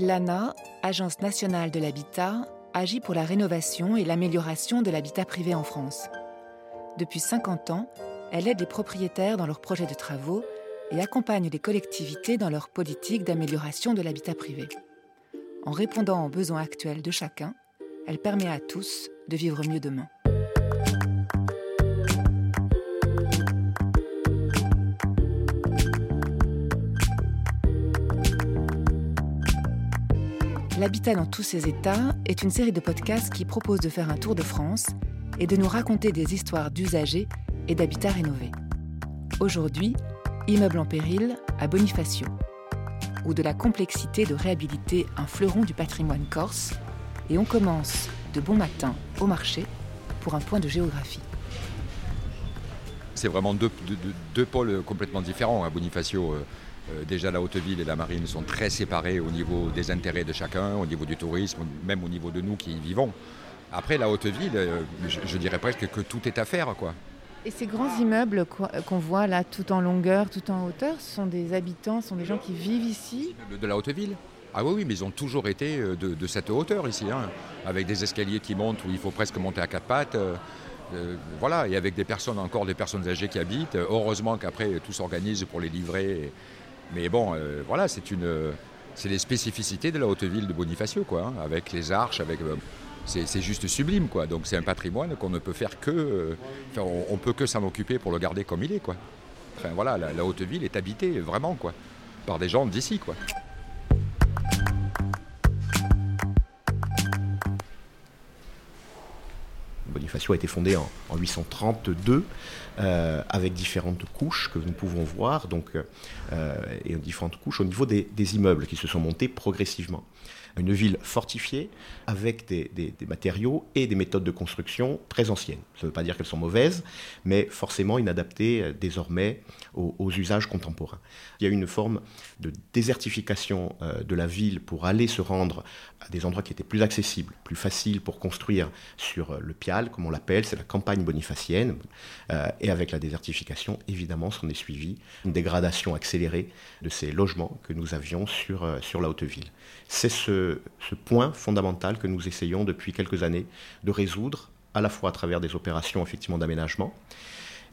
L'ANA, Agence nationale de l'habitat, agit pour la rénovation et l'amélioration de l'habitat privé en France. Depuis 50 ans, elle aide les propriétaires dans leurs projets de travaux et accompagne les collectivités dans leur politique d'amélioration de l'habitat privé. En répondant aux besoins actuels de chacun, elle permet à tous de vivre mieux demain. L'habitat dans tous ses états est une série de podcasts qui propose de faire un tour de France et de nous raconter des histoires d'usagers et d'habitats rénovés. Aujourd'hui, Immeuble en péril à Bonifacio, ou de la complexité de réhabiliter un fleuron du patrimoine corse, et on commence de bon matin au marché pour un point de géographie. C'est vraiment deux, pôles complètement différents. À hein. Bonifacio, euh, déjà la Haute-Ville et la Marine sont très séparés au niveau des intérêts de chacun, au niveau du tourisme, même au niveau de nous qui y vivons. Après, la Haute-Ville, euh, je, dirais presque que tout est à faire. quoi. Et ces grands immeubles qu'on voit là, tout en longueur, tout en hauteur, ce sont des habitants, ce sont des gens qui vivent ici? De la Haute-Ville ah oui, oui, mais ils ont toujours été euh, de, cette hauteur ici, hein, avec des escaliers qui montent où il faut presque monter à quatre pattes. Euh, euh, voilà, et avec des personnes, encore des personnes âgées qui habitent. Heureusement qu'après, tout s'organise pour les livrer. Mais bon, voilà, c'est une, c'est les spécificités de la haute ville de Bonifacio, quoi, hein, avec les arches, avec c'est juste sublime, quoi. Donc c'est un patrimoine qu'on ne peut faire que, euh, on, peut que s'en occuper pour le garder comme il est, quoi. Enfin voilà, la, haute ville est habitée vraiment, quoi, par des gens d'ici, quoi. Bonifacio a été fondé en, 832 euh, avec différentes couches que nous pouvons voir, donc, euh, et différentes couches au niveau des, immeubles qui se sont montés progressivement une ville fortifiée avec des, matériaux et des méthodes de construction très anciennes. Ça ne veut pas dire qu'elles sont mauvaises, mais forcément inadaptées euh, désormais aux, usages contemporains. Il y a une forme de désertification euh, de la ville pour aller se rendre à des endroits qui étaient plus accessibles, plus faciles pour construire sur euh, le Pial, comme on l'appelle, c'est la campagne bonifacienne. et avec la désertification, évidemment, s'en est suivi une dégradation accélérée de ces logements que nous avions sur, sur la haute ville. C'est ce, point fondamental que nous essayons depuis quelques années de résoudre, à la fois à travers des opérations effectivement d'aménagement,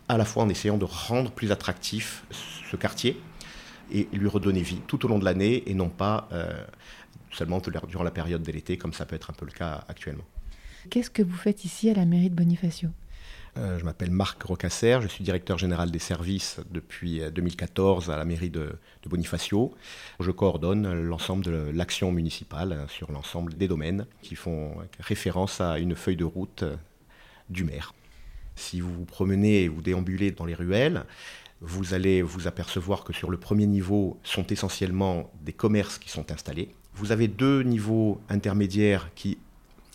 à la fois en essayant de rendre plus attractif ce quartier et lui redonner vie tout au long de l'année et non pas euh, seulement durant la période de l'été comme ça peut être un peu le cas actuellement. Qu'est-ce que vous faites ici à la mairie de Bonifacio? Je m'appelle Marc Rocasser, je suis directeur général des services depuis 2014 euh, à la mairie de, Bonifacio. Je coordonne l'ensemble de l'action municipale euh, sur l'ensemble des domaines qui font référence à une feuille de route du maire. Si vous vous promenez et vous déambulez dans les ruelles, vous allez vous apercevoir que sur le premier niveau sont essentiellement des commerces qui sont installés. Vous avez deux niveaux intermédiaires qui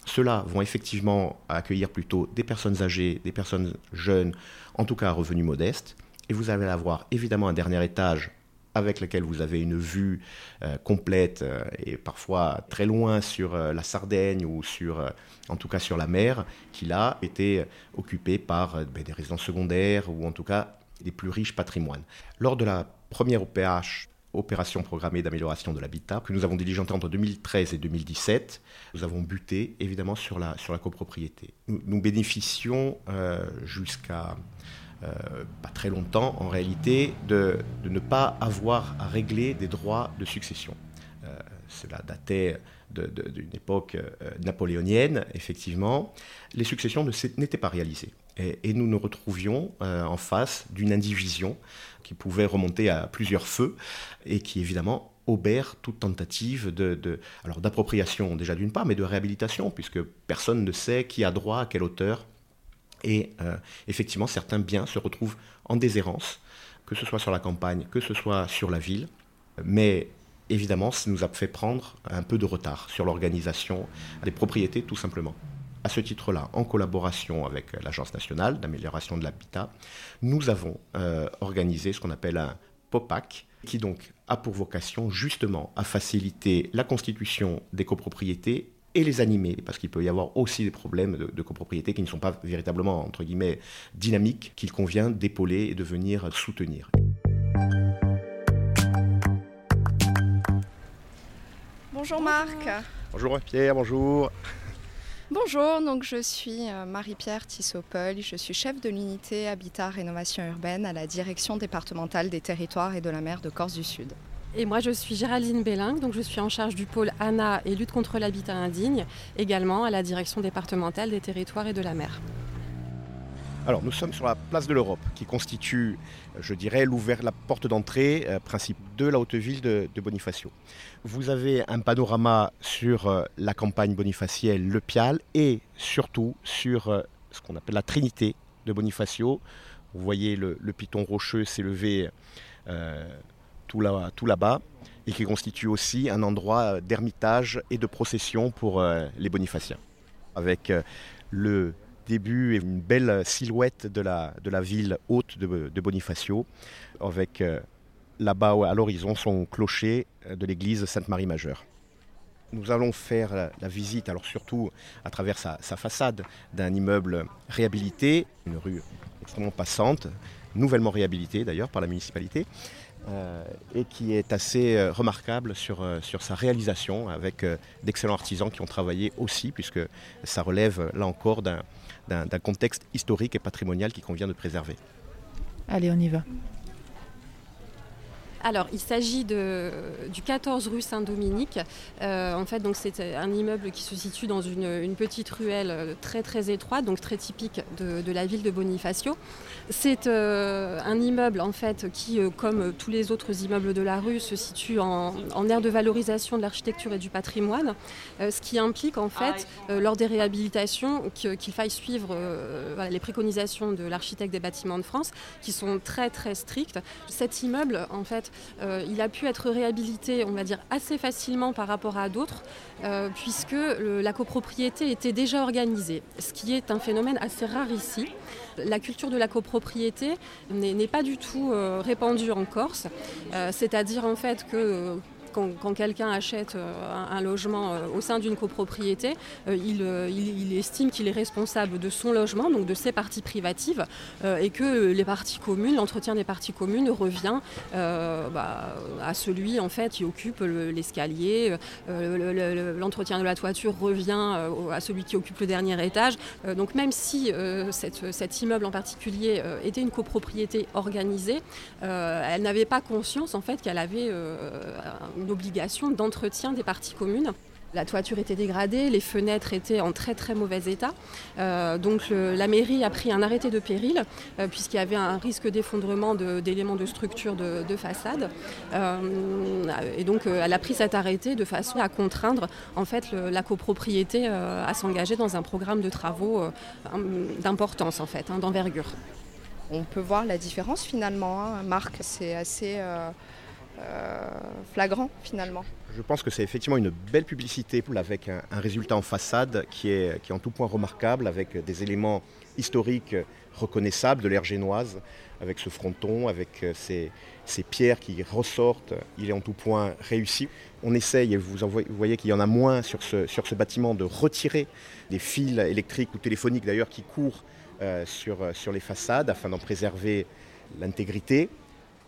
ceux-là vont effectivement accueillir plutôt des personnes âgées, des personnes jeunes, en tout cas à revenus modestes. Et vous allez avoir évidemment un dernier étage avec lequel vous avez une vue euh, complète euh, et parfois très loin sur euh, la Sardaigne ou sur, en tout cas sur la mer, qui là était occupé par ben, des résidences secondaires ou en tout cas des plus riches patrimoines. Lors de la première OPH opération programmée d'amélioration de l'habitat que nous avons diligentée entre 2013 et 2017. Nous avons buté évidemment sur la, sur la copropriété. Nous, bénéficions euh, jusqu'à euh, pas très longtemps en réalité de, de, ne pas avoir à régler des droits de succession. Euh, cela datait d'une époque napoléonienne, effectivement. Les successions n'étaient pas réalisées. Et, nous nous retrouvions en face d'une indivision qui pouvait remonter à plusieurs feux et qui évidemment obère toute tentative d'appropriation déjà d'une part, mais de réhabilitation, puisque personne ne sait qui a droit à quelle hauteur. Et euh, effectivement, certains biens se retrouvent en déshérence, que ce soit sur la campagne, que ce soit sur la ville. Mais évidemment, ça nous a fait prendre un peu de retard sur l'organisation des propriétés, tout simplement. À ce titre-là, en collaboration avec l'Agence nationale d'amélioration de l'habitat, nous avons euh, organisé ce qu'on appelle un POPAC, qui donc a pour vocation justement à faciliter la constitution des copropriétés et les animer, parce qu'il peut y avoir aussi des problèmes de, de, copropriété qui ne sont pas véritablement, entre guillemets, dynamiques, qu'il convient d'épauler et de venir soutenir. Bonjour Marc. Bonjour Pierre, bonjour. Bonjour, donc je suis euh, Marie-Pierre Tissopol, je suis chef de l'unité Habitat Rénovation Urbaine à la direction départementale des territoires et de la mer de Corse du Sud. Et moi, je suis Géraldine Belling, donc je suis en charge du pôle ANA et lutte contre l'habitat indigne, également à la direction départementale des territoires et de la mer. Alors, nous sommes sur la place de l'Europe, qui constitue, je dirais, la porte d'entrée, euh, principe de la haute ville de, Bonifacio. Vous avez un panorama sur euh, la campagne bonifacielle, le Pial, et surtout sur euh, ce qu'on appelle la Trinité de Bonifacio. Vous voyez le, piton rocheux s'élever tout là-bas et qui constitue aussi un endroit d'ermitage et de procession pour euh, les bonifaciens. Euh, début et une belle silhouette de la, de la ville haute de, Bonifacio, avec euh, là-bas à l'horizon son clocher de l'église Sainte-Marie-Majeure. Nous allons faire la, visite, alors surtout à travers sa, façade, d'un immeuble réhabilité, une rue extrêmement passante, nouvellement réhabilitée d'ailleurs par la municipalité, euh, et qui est assez euh, remarquable sur, euh, sur sa réalisation avec d'excellents artisans qui ont travaillé aussi, puisque ça relève là encore d'un contexte historique et patrimonial qui convient de préserver. Allez, on y va. Alors, il s'agit du 14 rue Saint-Dominique. Euh, en fait, donc c'est un immeuble qui se situe dans une, petite ruelle euh, très très étroite, donc très typique de, la ville de Bonifacio. C'est euh, un immeuble en fait qui, comme tous les autres immeubles de la rue, se situe en, en aire de valorisation de l'architecture et du patrimoine, ce qui implique en fait, lors des réhabilitations, qu'il faille suivre les préconisations de l'architecte des bâtiments de France, qui sont très très strictes. Cet immeuble, en fait, il a pu être réhabilité, on va dire, assez facilement par rapport à d'autres, euh, puisque la copropriété était déjà organisée, ce qui est un phénomène assez rare ici. La culture de la copropriété n'est pas du tout euh, répandue en Corse, c'est-à-dire en fait que quand, quelqu'un achète euh, un, logement euh, au sein d'une copropriété, euh, il, estime qu'il est responsable de son logement, donc de ses parties privatives, et que les parties communes, l'entretien des parties communes revient bah, à celui en fait qui occupe l'escalier, l'entretien de la toiture revient à celui qui occupe le dernier étage. donc même si cet immeuble en particulier était une copropriété organisée, elle n'avait pas conscience en fait qu'elle avait une obligation d'entretien des parties communes. La toiture était dégradée, les fenêtres étaient en très très mauvais état. Euh, donc la mairie a pris un arrêté de péril euh, puisqu'il y avait un risque d'effondrement d'éléments de, structure de, façade. Euh, et donc elle a pris cet arrêté de façon à contraindre en fait la copropriété à s'engager dans un programme de travaux d'importance en fait, hein, d'envergure. On peut voir la différence finalement, hein. Marc, c'est assez flagrant finalement. Je pense que c'est effectivement une belle publicité avec un, résultat en façade qui est, qui est en tout point remarquable, avec des éléments historiques reconnaissables de l'ère génoise, avec ce fronton, avec euh, ces, ces, pierres qui ressortent. Il est en tout point réussi. On essaye, et vous, vous voyez qu'il y en a moins sur ce, sur ce bâtiment, de retirer des fils électriques ou téléphoniques d'ailleurs qui courent euh, sur, sur les façades afin d'en préserver l'intégrité.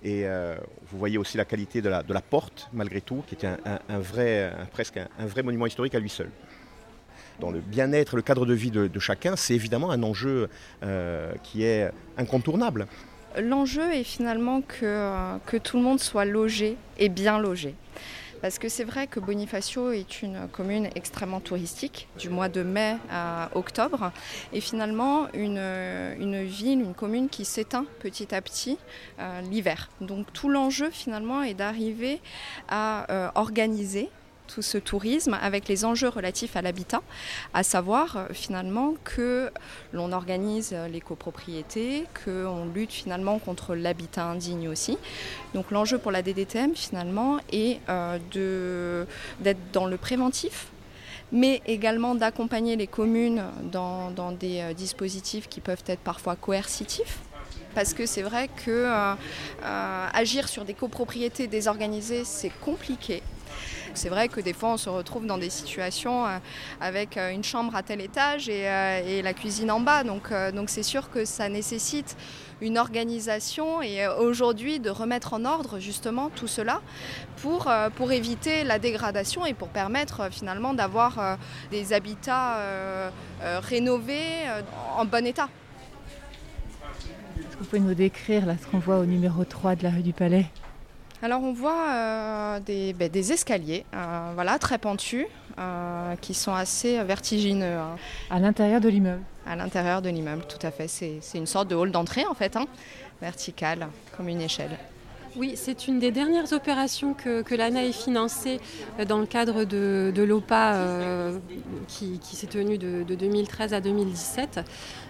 Et euh, vous voyez aussi la qualité de la, porte, malgré tout, qui est un, vrai, presque un, vrai monument historique à lui seul. Dans le bien-être, le cadre de vie de, chacun, c'est évidemment un enjeu euh, qui est incontournable. L'enjeu est finalement que, que tout le monde soit logé et bien logé. Parce que c'est vrai que Bonifacio est une commune extrêmement touristique, du mois de mai à octobre, et finalement une, ville, une commune qui s'éteint petit à petit euh, l'hiver. Donc tout l'enjeu finalement est d'arriver à euh, organiser tout ce tourisme avec les enjeux relatifs à l'habitat, à savoir euh, finalement que l'on organise euh, les copropriétés, qu'on lutte finalement contre l'habitat indigne aussi. Donc l'enjeu pour la DDTM finalement est euh, d'être dans le préventif mais également d'accompagner les communes dans, des dispositifs qui peuvent être parfois coercitifs parce que c'est vrai que agir sur des copropriétés désorganisées, c'est compliqué. C'est vrai que des fois on se retrouve dans des situations avec une chambre à tel étage et, la cuisine en bas. Donc c'est sûr que ça nécessite une organisation et aujourd'hui de remettre en ordre justement tout cela pour, pour éviter la dégradation et pour permettre finalement d'avoir des habitats rénovés en bon état. Est-ce que vous pouvez nous décrire là, ce qu'on voit au numéro 3 de la rue du Palais? Alors on voit euh, ben, des, escaliers euh, voilà, très pentus euh, qui sont assez vertigineux. Hein. À l'intérieur de l'immeuble À l'intérieur de l'immeuble, tout à fait. C'est une sorte de hall d'entrée en fait, hein, vertical, comme une échelle. Oui, c'est une des dernières opérations que, l'ANA ait financée euh, dans le cadre de, l'OPA euh, qui, s'est tenue de, 2013 à 2017.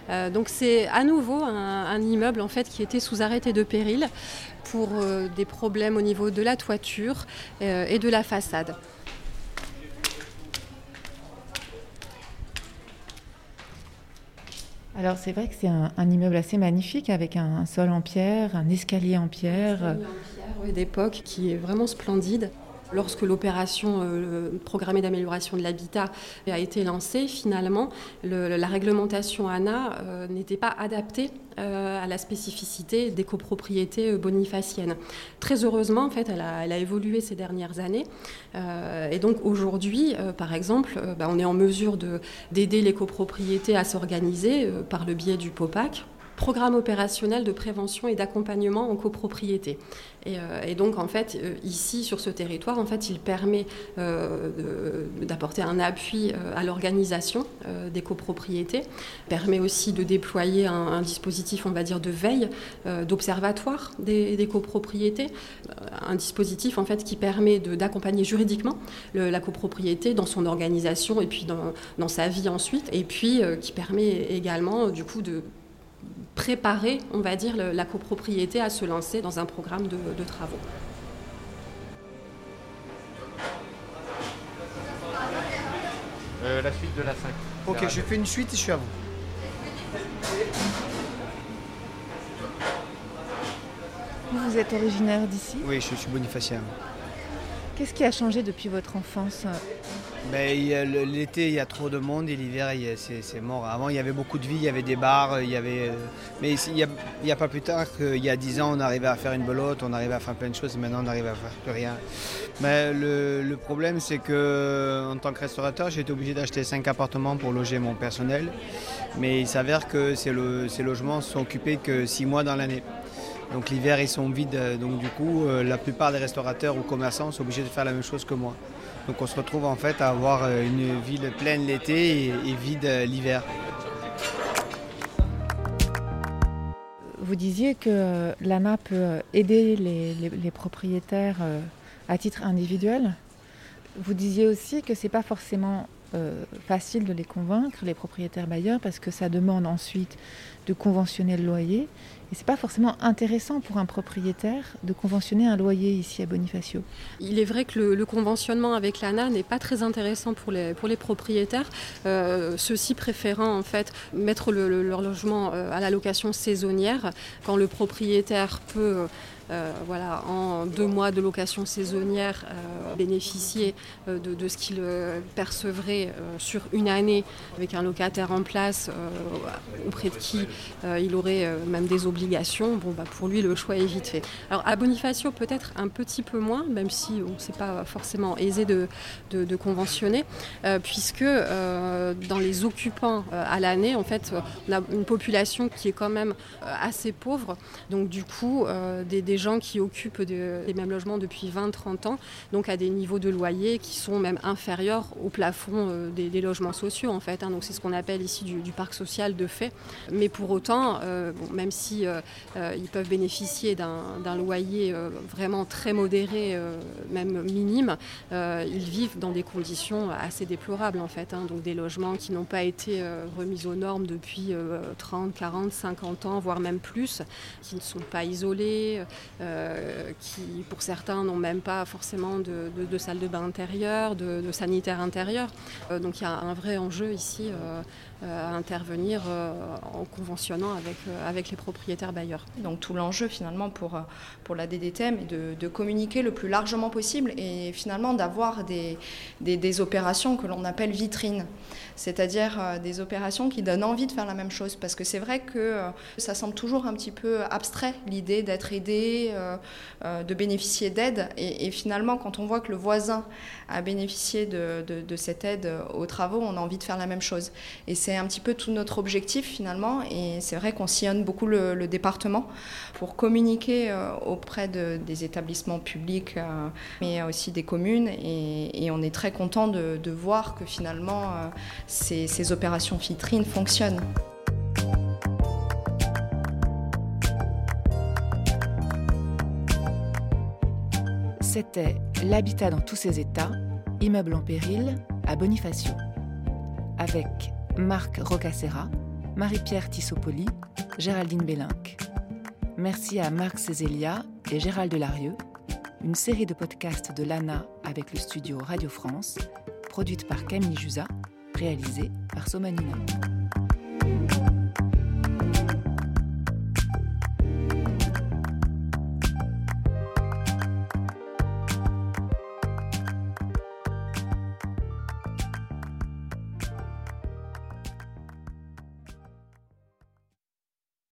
Euh, donc c'est à nouveau un, immeuble en fait qui était sous arrêté de péril pour des problèmes au niveau de la toiture et de la façade. Alors c'est vrai que c'est un, immeuble assez magnifique avec un, sol en pierre, un escalier en pierre. En pierre d'époque qui est vraiment splendide. Lorsque l'opération euh, programmée d'amélioration de l'habitat a été lancée, finalement, la réglementation ANA euh, n'était pas adaptée euh, à la spécificité des copropriétés bonifaciennes. Très heureusement, en fait, elle a, évolué ces dernières années. et donc aujourd'hui, par exemple, bah, on est en mesure d'aider les copropriétés à s'organiser par le biais du POPAC, programme opérationnel de prévention et d'accompagnement en copropriété. Et, euh, donc, en fait, euh, ici, sur ce territoire, en fait, il permet euh, d'apporter un appui à l'organisation des copropriétés, permet aussi de déployer un, dispositif, on va dire, de veille, d'observatoire des, copropriétés, un dispositif, en fait, qui permet d'accompagner juridiquement la copropriété dans son organisation et puis dans, dans sa vie ensuite, et puis qui permet également, du coup, de préparer, on va dire, la copropriété à se lancer dans un programme de, travaux. Euh, la suite de la 5. Ok, je fais une suite et je suis à vous. Vous êtes originaire d'ici? Oui, je suis bonifacien. Qu'est-ce qui a changé depuis votre enfance? L'été, il y a trop de monde et l'hiver, c'est mort. Avant, il y avait beaucoup de vie, il y avait des bars, il y avait... Euh, mais il n'y a, pas plus tard qu'il y a 10 ans, on arrivait à faire une belote, on arrivait à faire plein de choses et maintenant, on arrive à faire plus rien. Le, problème, c'est que en tant que restaurateur, j'ai été obligé d'acheter 5 appartements pour loger mon personnel. Mais il s'avère que ces, ces logements sont occupés que 6 mois dans l'année. Donc l'hiver, ils sont vides. Donc du coup, euh, la plupart des restaurateurs ou commerçants sont obligés de faire la même chose que moi. Donc on se retrouve en fait à avoir euh, une ville pleine l'été et, vide euh, l'hiver. Vous disiez que l'ANA peut aider les, propriétaires à titre individuel. Vous disiez aussi que ce n'est pas forcément facile de les convaincre, les propriétaires bailleurs, parce que ça demande ensuite de conventionner le loyer. Et c'est pas forcément intéressant pour un propriétaire de conventionner un loyer ici à Bonifacio. Il est vrai que le, conventionnement avec l'ANA n'est pas très intéressant pour les, pour les propriétaires, euh, ceux-ci préférant en fait mettre leur logement euh, à la location saisonnière quand le propriétaire peut euh, voilà, en deux mois de location saisonnière, euh, bénéficier euh, de, ce qu'il percevrait sur une année avec un locataire en place auprès de qui il aurait même des obligations, bon, bah, pour lui, le choix est vite fait. Alors à Bonifacio, peut-être un petit peu moins, même si on sait pas forcément aisé de, de, conventionner, puisque dans les occupants à l'année, en fait, on a une population qui est quand même assez pauvre. Donc du coup, des gens qui occupent les mêmes logements depuis 20-30 ans, donc à des niveaux de loyer qui sont même inférieurs au plafond euh, des, logements sociaux en fait. Hein. donc c'est ce qu'on appelle ici du, parc social de fait. Mais pour autant, euh, même si euh, ils peuvent bénéficier d'un loyer vraiment très modéré, même minime, ils vivent dans des conditions assez déplorables en fait. Hein. donc des logements qui n'ont pas été remis aux normes depuis 30, 40, 50 ans, voire même plus, qui ne sont pas isolés, qui pour certains n'ont même pas forcément de, salle de bain intérieure, de, sanitaire intérieur. donc il y a un vrai enjeu ici à intervenir en conventionnant avec, avec les propriétaires bailleurs. Donc tout l'enjeu finalement pour, pour la DDTM est de, communiquer le plus largement possible et finalement d'avoir des, des, opérations que l'on appelle vitrines c'est-à-dire euh, des opérations qui donnent envie de faire la même chose. Parce que c'est vrai que euh, ça semble toujours un petit peu abstrait, l'idée d'être aidé, euh, de bénéficier d'aide. Et, finalement, quand on voit que le voisin a bénéficié de, cette aide aux travaux, on a envie de faire la même chose. C'est un petit peu tout notre objectif finalement. Et c'est vrai qu'on sillonne beaucoup le, département pour communiquer auprès des établissements publics, mais aussi des communes. Et, on est très content de, voir que finalement, ces, opérations vitrines fonctionnent. C'était L'habitat dans tous ses états, immeuble en péril à Bonifacio. Marc Rocacera, Marie-Pierre Tissopoli, Géraldine Bellinck. Merci à Marc Cézélia et Gérald Delarieux. Une série de podcasts de l'ANA avec le studio Radio France, produite par Camille Jusa réalisé par Somanina.